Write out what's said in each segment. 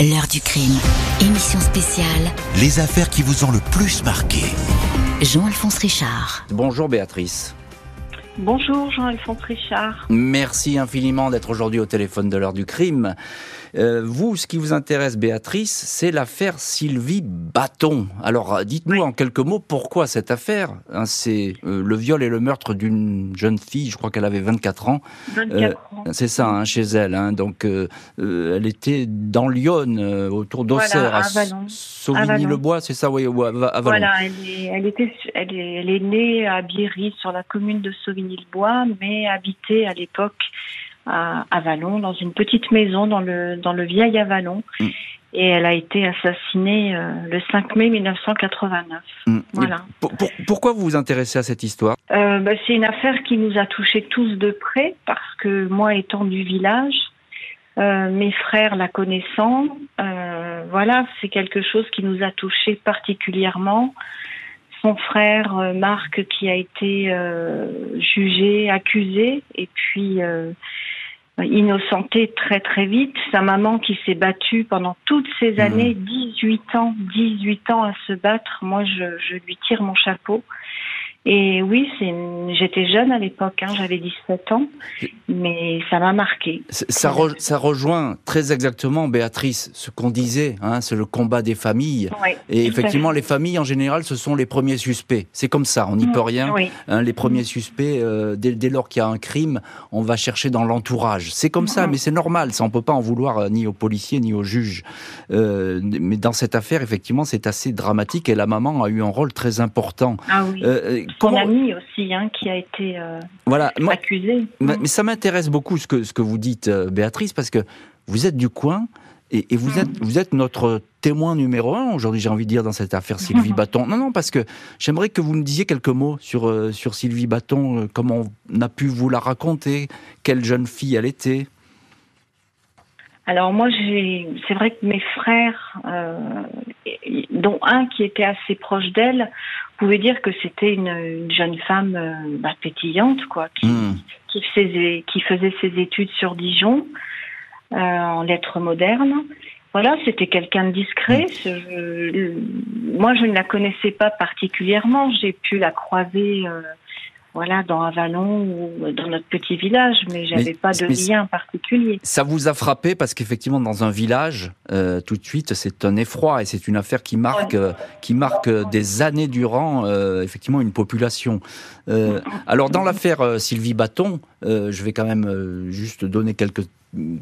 L'heure du crime. Émission spéciale. Les affaires qui vous ont le plus marqué. Jean-Alphonse Richard. Bonjour Béatrice. Bonjour Jean-Alphonse Richard. Merci infiniment d'être aujourd'hui au téléphone de l'heure du crime. Euh, vous, ce qui vous intéresse, Béatrice, c'est l'affaire Sylvie Bâton. Alors, dites-nous en quelques mots pourquoi cette affaire. Hein, c'est euh, le viol et le meurtre d'une jeune fille, je crois qu'elle avait 24 ans. 24 euh, ans. C'est ça, hein, chez elle. Hein, donc, elle était dans Lyon, autour d'Auxerre, à, Sauvigny-le-Bois, c'est ça, oui, à. Voilà, elle est, elle, était, elle, est, elle est née à Biery, sur la commune de Sauvigny-le-Bois, mais habitait à l'époque à Avalon, dans une petite maison dans le, dans le vieil Avalon. Mm. Et elle a été assassinée euh, le 5 mai 1989. Mm. Voilà. pourquoi vous vous intéressez à cette histoire? Euh, bah, C'est une affaire qui nous a touchés tous de près, parce que moi étant du village, euh, mes frères la connaissant, voilà, c'est quelque chose qui nous a touchés particulièrement son frère Marc qui a été jugé, accusé, et puis innocenté très très vite. Sa maman qui s'est battue pendant toutes ces mmh. années, 18 ans, 18 ans à se battre. Moi, je, je lui tire mon chapeau. Et oui, j'étais jeune à l'époque, hein, j'avais 17 ans, mais ça m'a marqué. Ça, ça, rejoint très exactement, Béatrice, ce qu'on disait, hein, c'est le combat des familles. et effectivement, les familles, en général, ce sont les premiers suspects. C'est comme ça, on n'y peut rien. Hein, les premiers suspects, euh, dès, dès, lors qu'il y a un crime, on va chercher dans l'entourage. C'est comme ça, mais c'est normal, ça on peut pas en vouloir euh, ni aux policiers ni aux juges. Euh, mais dans cette affaire, effectivement, c'est assez dramatique et la maman a eu un rôle très important. Ah oui. Euh, son ami aussi, hein, qui a été euh, voilà, accusé. Mais ça m'intéresse beaucoup ce que, ce que vous dites, euh, Béatrice, parce que vous êtes du coin et, vous, êtes, vous êtes notre témoin numéro un aujourd'hui, j'ai envie de dire, dans cette affaire Sylvie Bâton. Non, non, parce que j'aimerais que vous me disiez quelques mots sur, euh, sur Sylvie Bâton, comment on a pu vous la raconter, quelle jeune fille elle était. Alors moi, c'est vrai que mes frères, dont un qui était assez proche d'elle, pouvait dire que c'était une, jeune femme euh, bah, pétillante, quoi, qui, hmm. qui, faisait, qui faisait ses études sur Dijon euh, en lettres modernes. Voilà, c'était quelqu'un de discret. Hmm. moi, je ne la connaissais pas particulièrement. J'ai pu la croiser euh, voilà, dans Avalon ou dans notre petit village, mais j'avais pas de lien particulier. Ça vous a frappé parce qu'effectivement, dans un village, euh, tout de suite, c'est un effroi et c'est une affaire qui marque, euh, qui marque des années durant, euh, effectivement, une population. alors, dans l'affaire Sylvie Bâton, je vais quand même juste donner quelques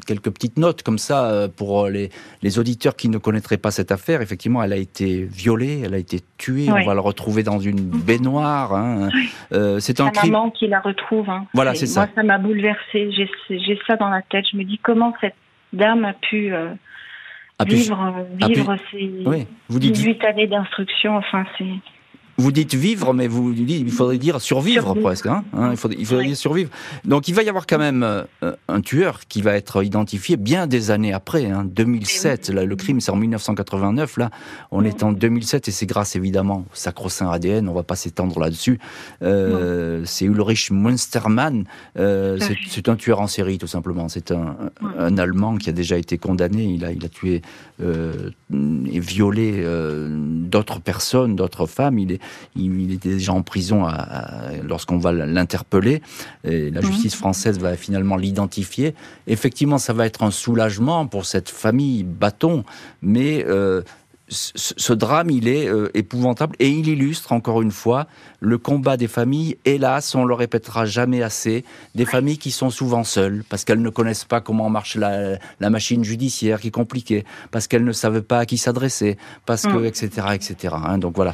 quelques petites notes comme ça euh, pour les, les, auditeurs qui ne connaîtraient pas cette affaire. Effectivement, elle a été violée, elle a été tuée. On va la retrouver dans une mhm. baignoire. Hein. Euh, c'est un crime. maman qui la retrouve. Hein. Voilà, c'est ça. Moi, ça m'a bouleversée. J'ai ça dans la tête. Je me dis comment cette dame a pu euh, vivre, vivre ses oui. Vous 18 années d'instruction? Enfin, c'est. Vous dites vivre, mais vous il faudrait dire survivre, presque. Hein, hein il, faudrait, il faudrait dire survivre. Donc il va y avoir quand même euh, un tueur qui va être identifié bien des années après. Hein, 2007, là, le crime c'est en 1989. Là, on est en 2007 et c'est grâce évidemment au sacro-saint ADN. On va pas s'étendre là-dessus. Euh, c'est Ulrich Münstermann. Euh, c'est un tueur en série tout simplement. C'est un, un, Allemand qui a déjà été condamné. Il a, il a tué euh, et violé d'autres personnes, d'autres femmes. Il est il, était déjà en prison lorsqu'on va l'interpeller. la mhm. justice française va finalement l'identifier. Effectivement, ça va être un soulagement pour cette famille bâton, mais euh, ce drame, il est euh, épouvantable et il illustre encore une fois le combat des familles. Hélas, on le répétera jamais assez, des familles qui sont souvent seules parce qu'elles ne connaissent pas comment marche la, machine judiciaire, qui est compliquée, parce qu'elles ne savent pas à qui s'adresser, parce que etc mm. etc. Hein, donc voilà.